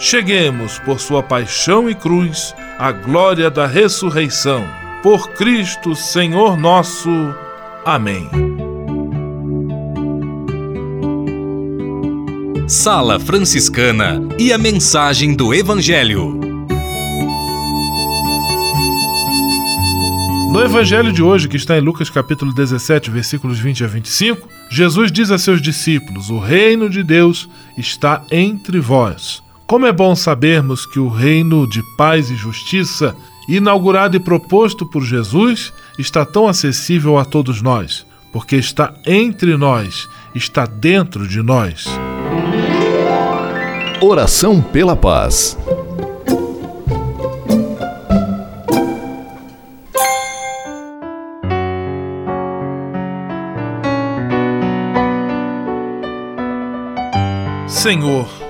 cheguemos, por sua paixão e cruz, à glória da ressurreição. Por Cristo, Senhor nosso. Amém. Sala Franciscana e a mensagem do Evangelho. No evangelho de hoje, que está em Lucas capítulo 17, versículos 20 a 25, Jesus diz a seus discípulos: O reino de Deus está entre vós. Como é bom sabermos que o reino de paz e justiça, inaugurado e proposto por Jesus, está tão acessível a todos nós, porque está entre nós, está dentro de nós. Oração pela paz. Senhor,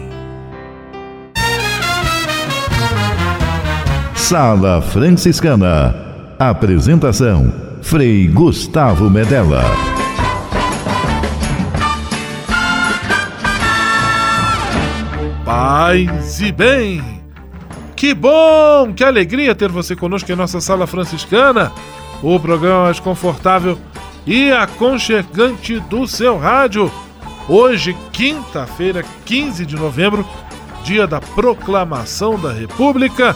Sala Franciscana. Apresentação: Frei Gustavo Medella. Paz e bem! Que bom, que alegria ter você conosco em nossa Sala Franciscana, o programa mais confortável e aconchegante do seu rádio. Hoje, quinta-feira, 15 de novembro, dia da proclamação da República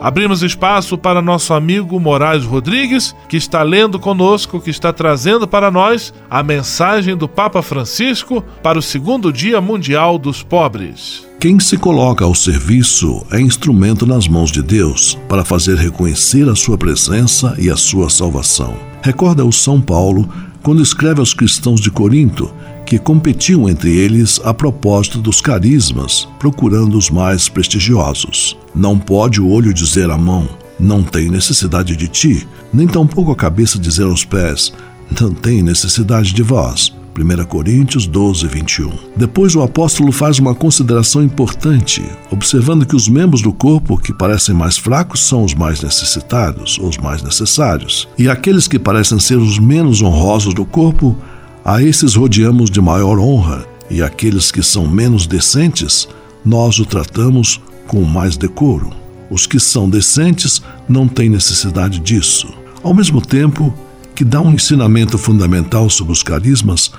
Abrimos espaço para nosso amigo Moraes Rodrigues, que está lendo conosco, que está trazendo para nós a mensagem do Papa Francisco para o segundo Dia Mundial dos Pobres. Quem se coloca ao serviço é instrumento nas mãos de Deus para fazer reconhecer a sua presença e a sua salvação. Recorda o São Paulo quando escreve aos cristãos de Corinto que competiam entre eles a propósito dos carismas, procurando os mais prestigiosos. Não pode o olho dizer à mão, não tem necessidade de ti, nem tampouco a cabeça dizer aos pés, não tem necessidade de vós. 1 Coríntios 12, 21. Depois o apóstolo faz uma consideração importante, observando que os membros do corpo que parecem mais fracos são os mais necessitados, os mais necessários, e aqueles que parecem ser os menos honrosos do corpo a esses rodeamos de maior honra, e aqueles que são menos decentes, nós o tratamos com mais decoro. Os que são decentes não têm necessidade disso. Ao mesmo tempo que dá um ensinamento fundamental sobre os carismas,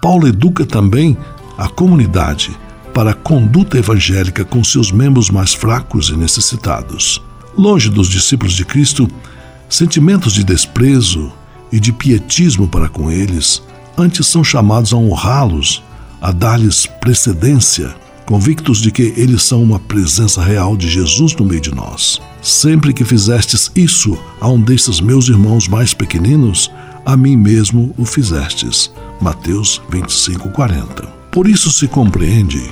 Paulo educa também a comunidade para a conduta evangélica com seus membros mais fracos e necessitados. Longe dos discípulos de Cristo, sentimentos de desprezo e de pietismo para com eles antes são chamados a honrá-los, a dar-lhes precedência, convictos de que eles são uma presença real de Jesus no meio de nós. Sempre que fizestes isso a um destes meus irmãos mais pequeninos, a mim mesmo o fizestes. Mateus 25, 40. Por isso se compreende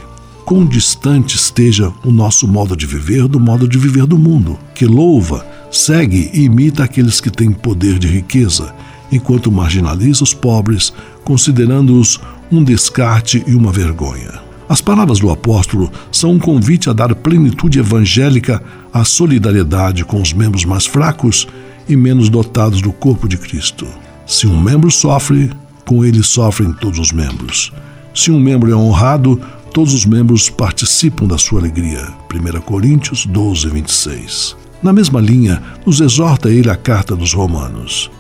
quão distante esteja o nosso modo de viver do modo de viver do mundo, que louva, segue e imita aqueles que têm poder de riqueza enquanto marginaliza os pobres, considerando-os um descarte e uma vergonha. As palavras do apóstolo são um convite a dar plenitude evangélica à solidariedade com os membros mais fracos e menos dotados do corpo de Cristo. Se um membro sofre, com ele sofrem todos os membros. Se um membro é honrado, todos os membros participam da sua alegria. 1 Coríntios 12, 26. Na mesma linha, nos exorta ele a carta dos Romanos.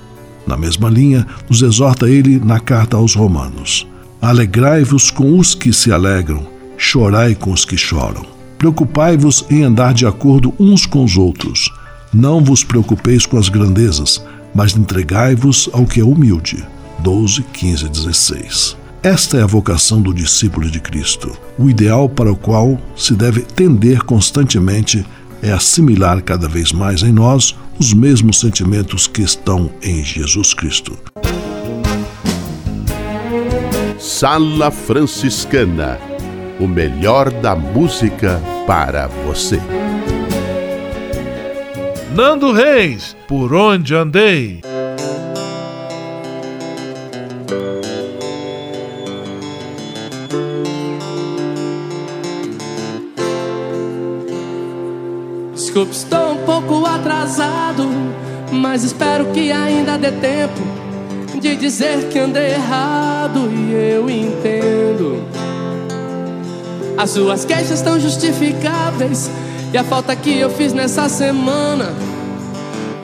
Na mesma linha, nos exorta ele na carta aos Romanos: Alegrai-vos com os que se alegram, chorai com os que choram. Preocupai-vos em andar de acordo uns com os outros. Não vos preocupeis com as grandezas, mas entregai-vos ao que é humilde. 12, 15 16. Esta é a vocação do discípulo de Cristo, o ideal para o qual se deve tender constantemente é assimilar cada vez mais em nós os mesmos sentimentos que estão em Jesus Cristo. Sala Franciscana o melhor da música para você. Nando Reis, por onde andei? Desculpe, estou um pouco atrasado, mas espero que ainda dê tempo de dizer que andei errado e eu entendo. As suas queixas estão justificáveis e a falta que eu fiz nessa semana,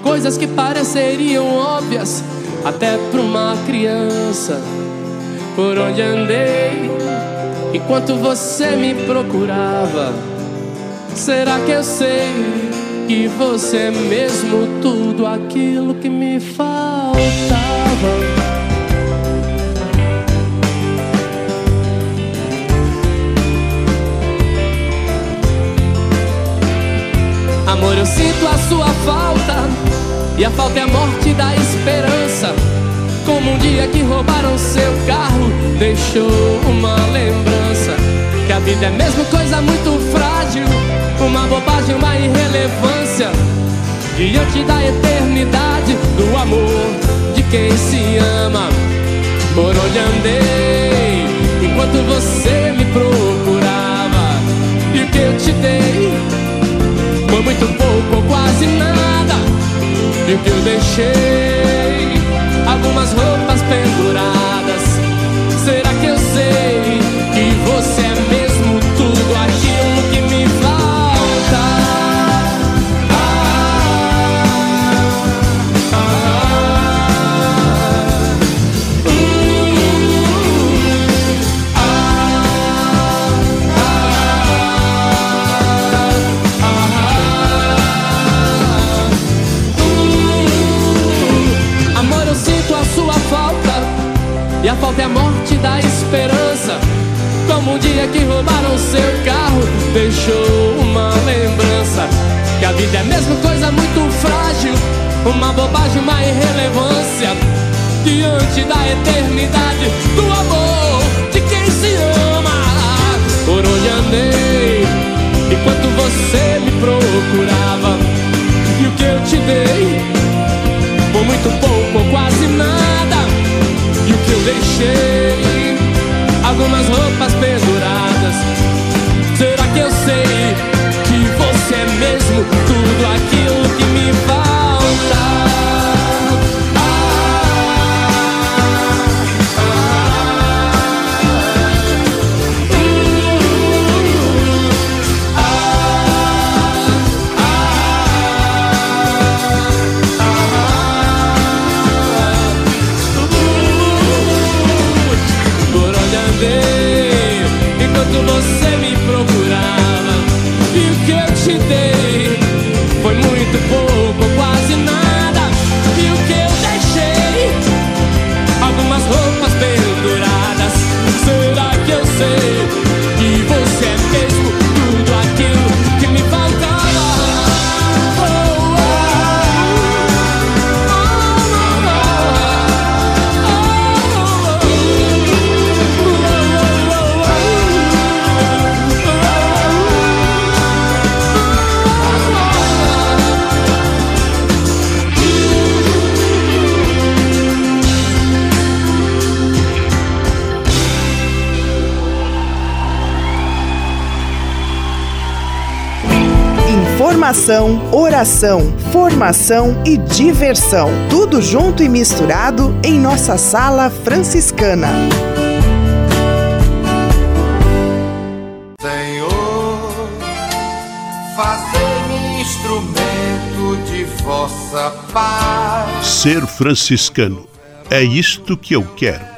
coisas que pareceriam óbvias até para uma criança. Por onde andei enquanto você me procurava? Será que eu sei que você é mesmo tudo aquilo que me faltava? Amor, eu sinto a sua falta. E a falta é a morte da esperança. Como um dia que roubaram seu carro, deixou uma lembrança. Que a vida é mesmo coisa muito frágil, uma bobagem, uma irrelevância. Diante da eternidade do amor de quem se ama. Por onde andei enquanto você me procurava. E o que eu te dei foi muito pouco ou quase nada. E o que eu deixei? Algumas roupas penduradas. Falta é a morte da esperança. Como um dia que roubaram seu carro, deixou uma lembrança. Que a vida é mesmo coisa muito frágil. Uma bobagem, uma irrelevância. Diante da eternidade Informação, oração, formação e diversão. Tudo junto e misturado em nossa sala franciscana. Senhor, fazei-me instrumento de vossa paz. Ser franciscano. É isto que eu quero.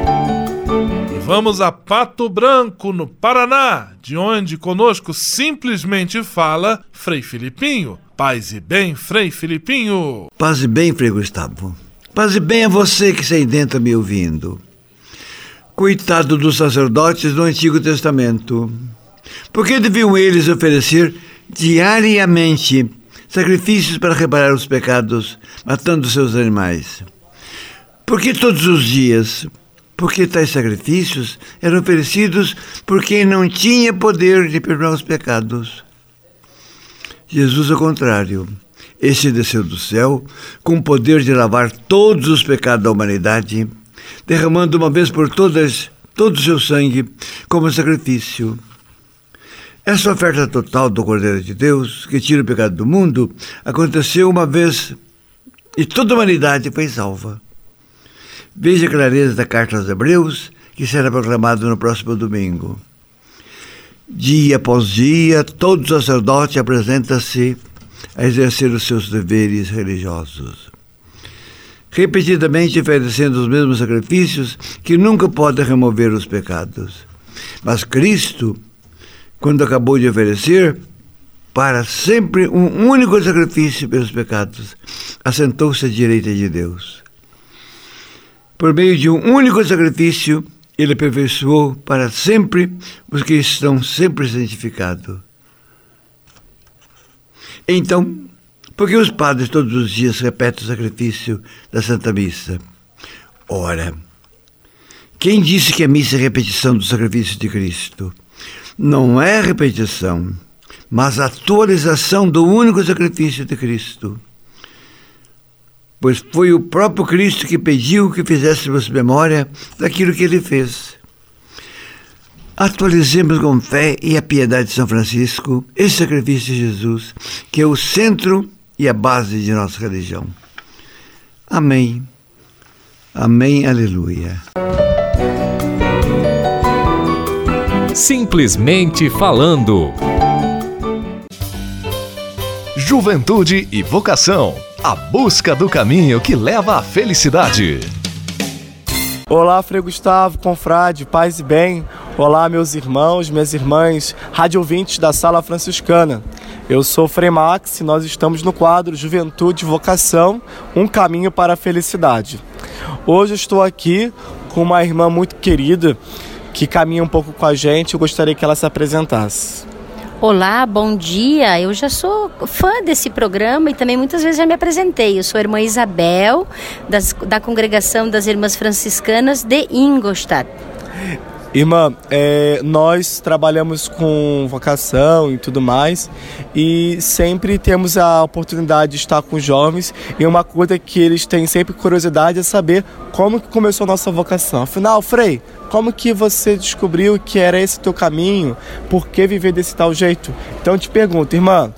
Vamos a Pato Branco, no Paraná, de onde conosco simplesmente fala Frei Filipinho. Paz e bem, Frei Filipinho. Paz e bem, Frei Gustavo. Paz e bem a você que aí dentro me ouvindo. Coitado dos sacerdotes do Antigo Testamento. Por que deviam eles oferecer diariamente sacrifícios para reparar os pecados, matando seus animais? Por que todos os dias? Porque tais sacrifícios eram oferecidos por quem não tinha poder de perdoar os pecados. Jesus, ao contrário, este desceu do céu com o poder de lavar todos os pecados da humanidade, derramando uma vez por todas todo o seu sangue como sacrifício. Essa oferta total do Cordeiro de Deus, que tira o pecado do mundo, aconteceu uma vez e toda a humanidade foi salva. Veja a clareza da carta aos Hebreus, que será proclamado no próximo domingo. Dia após dia, todo sacerdote apresenta-se a exercer os seus deveres religiosos. Repetidamente oferecendo os mesmos sacrifícios que nunca podem remover os pecados. Mas Cristo, quando acabou de oferecer para sempre um único sacrifício pelos pecados, assentou-se à direita de Deus. Por meio de um único sacrifício, ele aperfeiçoou para sempre os que estão sempre santificados. Então, por que os padres todos os dias repetem o sacrifício da Santa Missa? Ora, quem disse que a missa é repetição do sacrifício de Cristo? Não é repetição, mas atualização do único sacrifício de Cristo. Pois foi o próprio Cristo que pediu que fizéssemos memória daquilo que ele fez. Atualizemos com fé e a piedade de São Francisco esse sacrifício de Jesus, que é o centro e a base de nossa religião. Amém. Amém. Aleluia. Simplesmente falando. Juventude e vocação. A busca do caminho que leva à felicidade. Olá, Frei Gustavo, confrade, paz e bem. Olá, meus irmãos, minhas irmãs, rádio ouvintes da Sala Franciscana. Eu sou Frei Max e nós estamos no quadro Juventude e Vocação, um caminho para a felicidade. Hoje estou aqui com uma irmã muito querida que caminha um pouco com a gente. Eu gostaria que ela se apresentasse. Olá, bom dia. Eu já sou fã desse programa e também muitas vezes já me apresentei. Eu sou a irmã Isabel, das, da congregação das Irmãs Franciscanas de Ingolstadt. Irmã, é, nós trabalhamos com vocação e tudo mais e sempre temos a oportunidade de estar com jovens e uma coisa que eles têm sempre curiosidade é saber como que começou a nossa vocação. Afinal, Frei, como que você descobriu que era esse teu caminho? Por que viver desse tal jeito? Então eu te pergunto, irmã,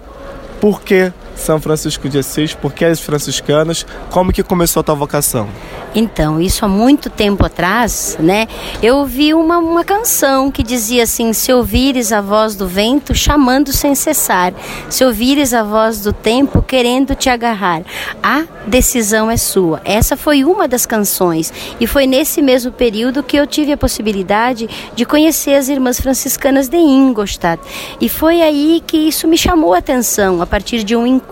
por que São Francisco de Assis? Por que as franciscanas? Como que começou a tua vocação? Então, isso há muito tempo atrás, né? Eu ouvi uma, uma canção que dizia assim: Se ouvires a voz do vento chamando sem cessar, se ouvires a voz do tempo querendo te agarrar, a decisão é sua. Essa foi uma das canções e foi nesse mesmo período que eu tive a possibilidade de conhecer as irmãs franciscanas de Ingolstadt. E foi aí que isso me chamou a atenção, a partir de um encontro,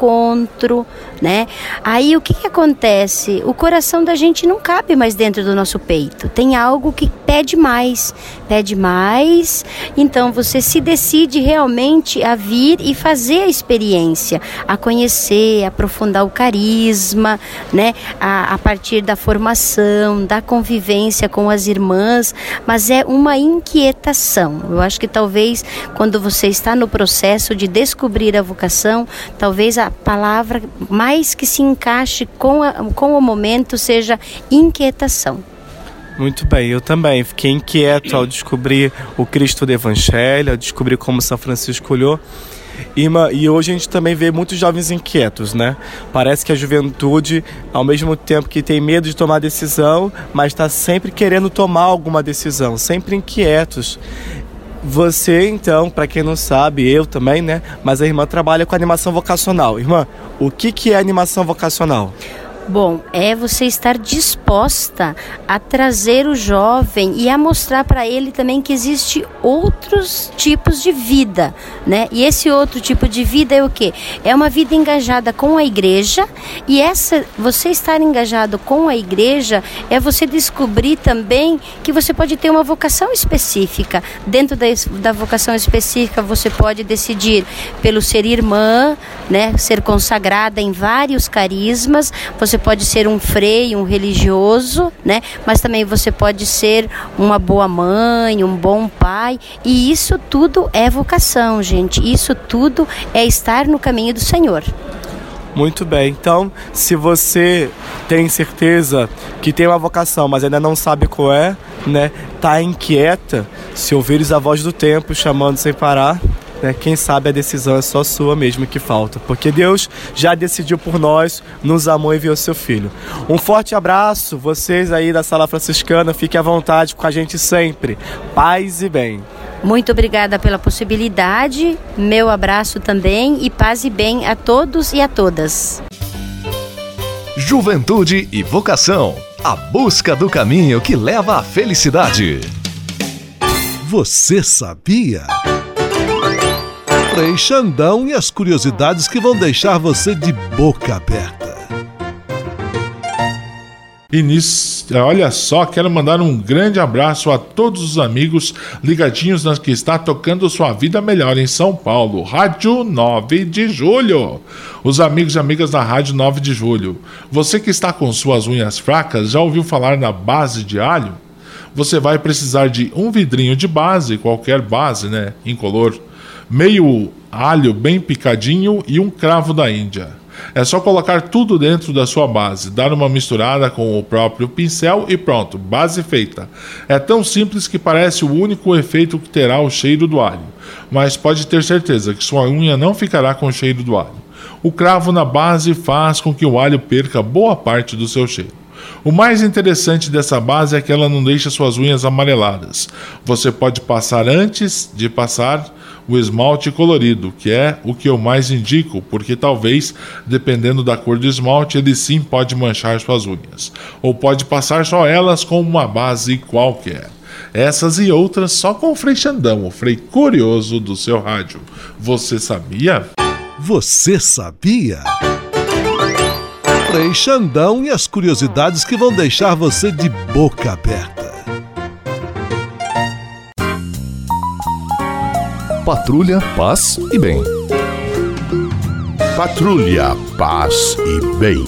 né? Aí o que, que acontece? O coração da gente não cabe mais dentro do nosso peito. Tem algo que pede mais, pede mais. Então você se decide realmente a vir e fazer a experiência, a conhecer, a aprofundar o carisma, né? A, a partir da formação, da convivência com as irmãs, mas é uma inquietação. Eu acho que talvez quando você está no processo de descobrir a vocação, talvez a palavra mais que se encaixe com, a, com o momento seja inquietação. Muito bem, eu também fiquei inquieto ao descobrir o Cristo do Evangelho, ao descobrir como São Francisco olhou. Irmã, e hoje a gente também vê muitos jovens inquietos, né? Parece que a juventude, ao mesmo tempo que tem medo de tomar decisão, mas está sempre querendo tomar alguma decisão, sempre inquietos. Você, então, para quem não sabe, eu também, né? Mas a irmã trabalha com animação vocacional. Irmã, o que, que é animação vocacional? Bom, é você estar disposta a trazer o jovem e a mostrar para ele também que existe outros tipos de vida, né? E esse outro tipo de vida é o que? É uma vida engajada com a igreja e essa você estar engajado com a igreja é você descobrir também que você pode ter uma vocação específica. Dentro da, da vocação específica você pode decidir pelo ser irmã, né? Ser consagrada em vários carismas. Você pode ser um freio, um religioso, né? Mas também você pode ser uma boa mãe, um bom pai. E isso tudo é vocação, gente. Isso tudo é estar no caminho do Senhor. Muito bem. Então, se você tem certeza que tem uma vocação, mas ainda não sabe qual é, né? Tá inquieta, se ouvires a voz do tempo chamando sem parar, né, quem sabe a decisão é só sua mesmo que falta, porque Deus já decidiu por nós, nos amou e enviou seu Filho. Um forte abraço, vocês aí da Sala Franciscana, fiquem à vontade com a gente sempre. Paz e bem. Muito obrigada pela possibilidade, meu abraço também e paz e bem a todos e a todas. Juventude e vocação a busca do caminho que leva à felicidade. Você sabia? Frei Xandão e as curiosidades que vão deixar você de boca aberta. Início, olha só, quero mandar um grande abraço a todos os amigos ligadinhos nas que está tocando sua vida melhor em São Paulo, Rádio 9 de Julho. Os amigos e amigas da Rádio 9 de Julho. Você que está com suas unhas fracas, já ouviu falar na base de alho? Você vai precisar de um vidrinho de base, qualquer base, né, incolor, meio alho bem picadinho e um cravo da Índia. É só colocar tudo dentro da sua base, dar uma misturada com o próprio pincel e pronto, base feita. É tão simples que parece o único efeito que terá o cheiro do alho, mas pode ter certeza que sua unha não ficará com o cheiro do alho. O cravo na base faz com que o alho perca boa parte do seu cheiro. O mais interessante dessa base é que ela não deixa suas unhas amareladas. Você pode passar antes de passar o esmalte colorido, que é o que eu mais indico, porque talvez, dependendo da cor do esmalte, ele sim pode manchar suas unhas. Ou pode passar só elas com uma base qualquer. Essas e outras só com o Frei Xandão, o Frei Curioso do seu rádio. Você sabia? Você sabia? Frei Xandão e as curiosidades que vão deixar você de boca aberta. Patrulha, paz e bem. Patrulha, paz e bem.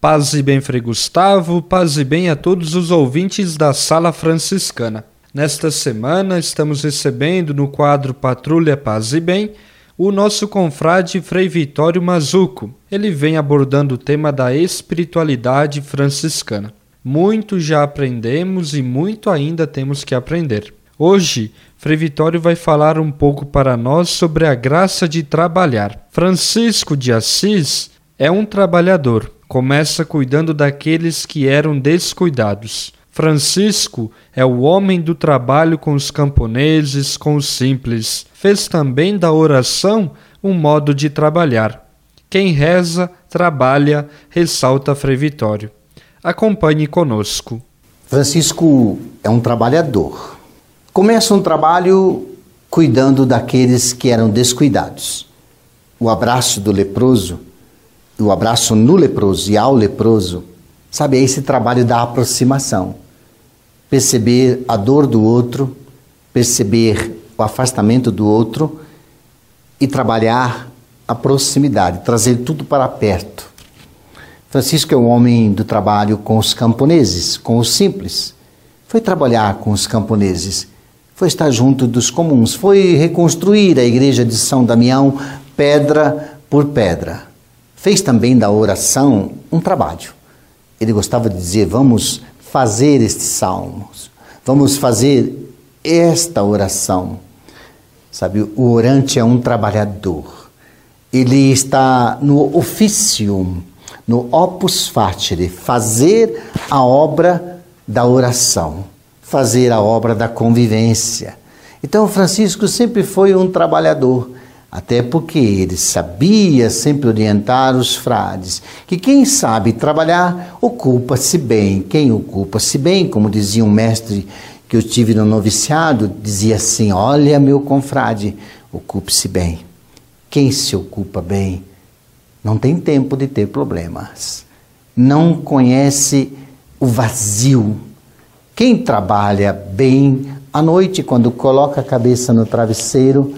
Paz e bem, Frei Gustavo, paz e bem a todos os ouvintes da Sala Franciscana. Nesta semana estamos recebendo no quadro Patrulha Paz e Bem o nosso confrade Frei Vitório Mazuco. Ele vem abordando o tema da espiritualidade franciscana. Muito já aprendemos e muito ainda temos que aprender. Hoje, Frei Vitório vai falar um pouco para nós sobre a graça de trabalhar. Francisco de Assis é um trabalhador. Começa cuidando daqueles que eram descuidados. Francisco é o homem do trabalho com os camponeses, com os simples. Fez também da oração um modo de trabalhar. Quem reza, trabalha, ressalta Frei Vitório. Acompanhe conosco. Francisco é um trabalhador. Começa um trabalho cuidando daqueles que eram descuidados. O abraço do leproso, o abraço no leproso e ao leproso, sabe, é esse trabalho da aproximação. Perceber a dor do outro, perceber o afastamento do outro e trabalhar a proximidade, trazer tudo para perto. Francisco é um homem do trabalho com os camponeses, com os simples. Foi trabalhar com os camponeses, foi estar junto dos comuns, foi reconstruir a igreja de São Damião pedra por pedra. Fez também da oração um trabalho. Ele gostava de dizer: vamos fazer estes salmos, vamos fazer esta oração. Sabe, o orante é um trabalhador. Ele está no ofício no opus fatire, fazer a obra da oração, fazer a obra da convivência. Então, Francisco sempre foi um trabalhador, até porque ele sabia sempre orientar os frades, que quem sabe trabalhar ocupa-se bem. Quem ocupa-se bem, como dizia um mestre que eu tive no noviciado, dizia assim: Olha, meu confrade, ocupe-se bem. Quem se ocupa bem não tem tempo de ter problemas. Não conhece o vazio. Quem trabalha bem à noite, quando coloca a cabeça no travesseiro,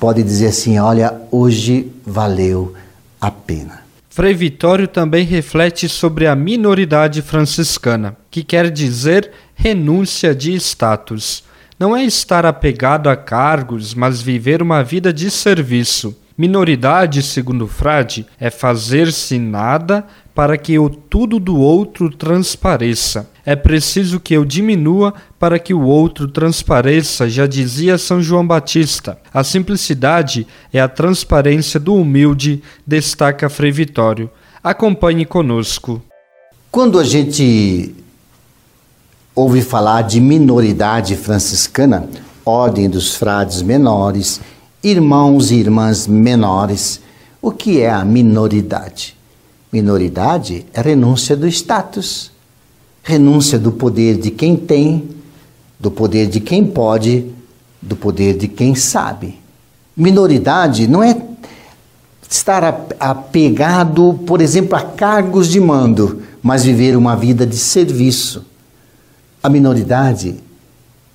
pode dizer assim: olha, hoje valeu a pena. Frei Vitório também reflete sobre a minoridade franciscana, que quer dizer renúncia de status. Não é estar apegado a cargos, mas viver uma vida de serviço. Minoridade, segundo frade, é fazer-se nada para que o tudo do outro transpareça. É preciso que eu diminua para que o outro transpareça, já dizia São João Batista. A simplicidade é a transparência do humilde, destaca Frei Vitório. Acompanhe conosco. Quando a gente ouve falar de minoridade franciscana, ordem dos frades menores, irmãos e irmãs menores, o que é a minoridade? Minoridade é renúncia do status, renúncia do poder de quem tem, do poder de quem pode, do poder de quem sabe. Minoridade não é estar apegado, por exemplo, a cargos de mando, mas viver uma vida de serviço. A minoridade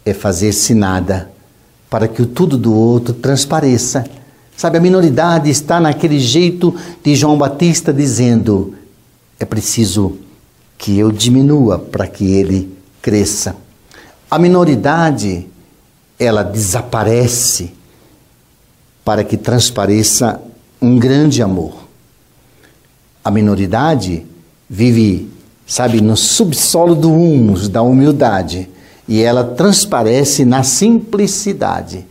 é fazer-se nada para que o tudo do outro transpareça Sabe, a minoridade está naquele jeito de João Batista dizendo: é preciso que eu diminua para que ele cresça. A minoridade, ela desaparece para que transpareça um grande amor. A minoridade vive, sabe, no subsolo do humus, da humildade, e ela transparece na simplicidade.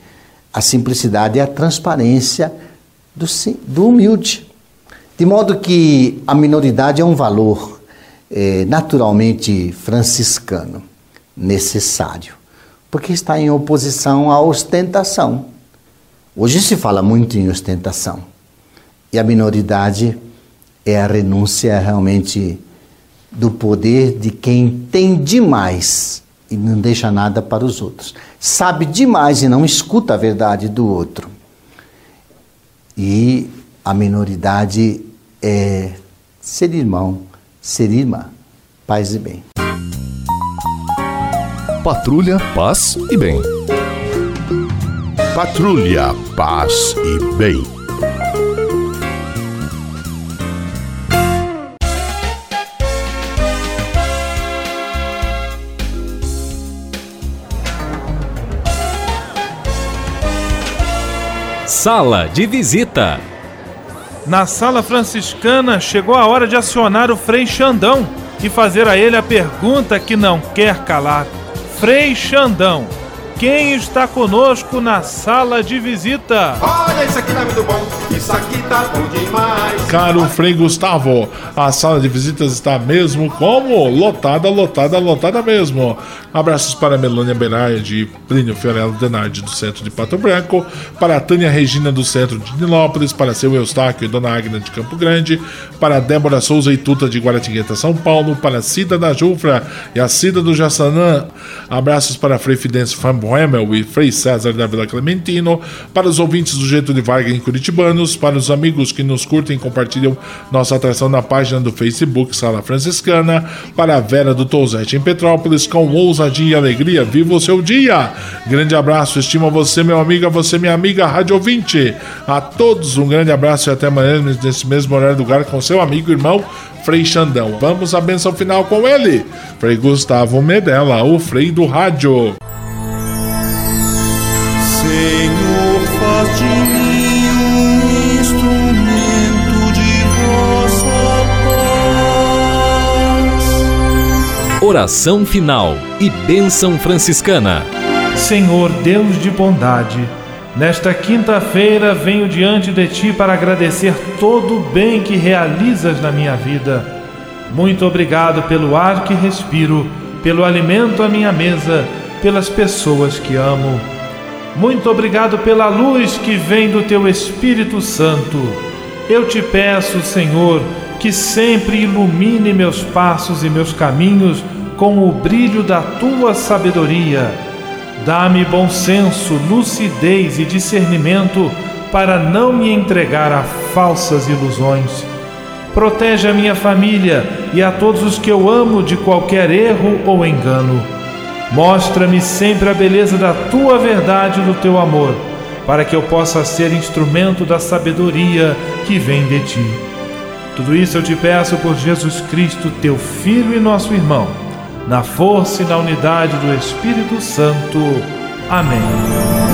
A simplicidade é a transparência do, do humilde. De modo que a minoridade é um valor é, naturalmente franciscano, necessário, porque está em oposição à ostentação. Hoje se fala muito em ostentação. E a minoridade é a renúncia realmente do poder de quem tem demais e não deixa nada para os outros. Sabe demais e não escuta a verdade do outro. E a minoridade é ser irmão, ser irmã, paz e bem. Patrulha, paz e bem. Patrulha, paz e bem. Sala de visita. Na sala franciscana chegou a hora de acionar o Frei Xandão e fazer a ele a pergunta que não quer calar. Frei Xandão, quem está conosco na sala de visita. Olha, isso aqui tá muito bom, isso aqui tá bom demais. Caro Frei Gustavo, a sala de visitas está mesmo como? Lotada, lotada, lotada mesmo. Abraços para Melônia Beraide e Plínio Fiorello Denardi do centro de Pato Branco, para a Tânia Regina do centro de Nilópolis, para seu Eustáquio e Dona Agna de Campo Grande, para a Débora Souza e Tuta de Guaratingueta, São Paulo, para a Cida da Jufra e a Cida do Jassanã. Abraços para Frei Fidêncio Fambo Hemel e Frei César da Vila Clementino, para os ouvintes do Jeito de Vargas em Curitibanos, para os amigos que nos curtem e compartilham nossa atração na página do Facebook Sala Franciscana, para a Vera do Touzete em Petrópolis, com ousadia e alegria, viva o seu dia! Grande abraço, estima você, meu amigo, você, minha amiga, Rádio Ouvinte. A todos um grande abraço e até amanhã, nesse mesmo horário do lugar, com seu amigo e irmão Frei Xandão. Vamos à benção final com ele, Frei Gustavo Medella, o Frei do Rádio. Senhor, Oração final e bênção franciscana. Senhor Deus de bondade, nesta quinta-feira venho diante de ti para agradecer todo o bem que realizas na minha vida. Muito obrigado pelo ar que respiro, pelo alimento à minha mesa, pelas pessoas que amo. Muito obrigado pela luz que vem do teu Espírito Santo. Eu te peço, Senhor, que sempre ilumine meus passos e meus caminhos com o brilho da tua sabedoria. Dá-me bom senso, lucidez e discernimento para não me entregar a falsas ilusões. Protege a minha família e a todos os que eu amo de qualquer erro ou engano. Mostra-me sempre a beleza da tua verdade e do teu amor, para que eu possa ser instrumento da sabedoria que vem de ti. Tudo isso eu te peço por Jesus Cristo, teu Filho e nosso irmão, na força e na unidade do Espírito Santo. Amém.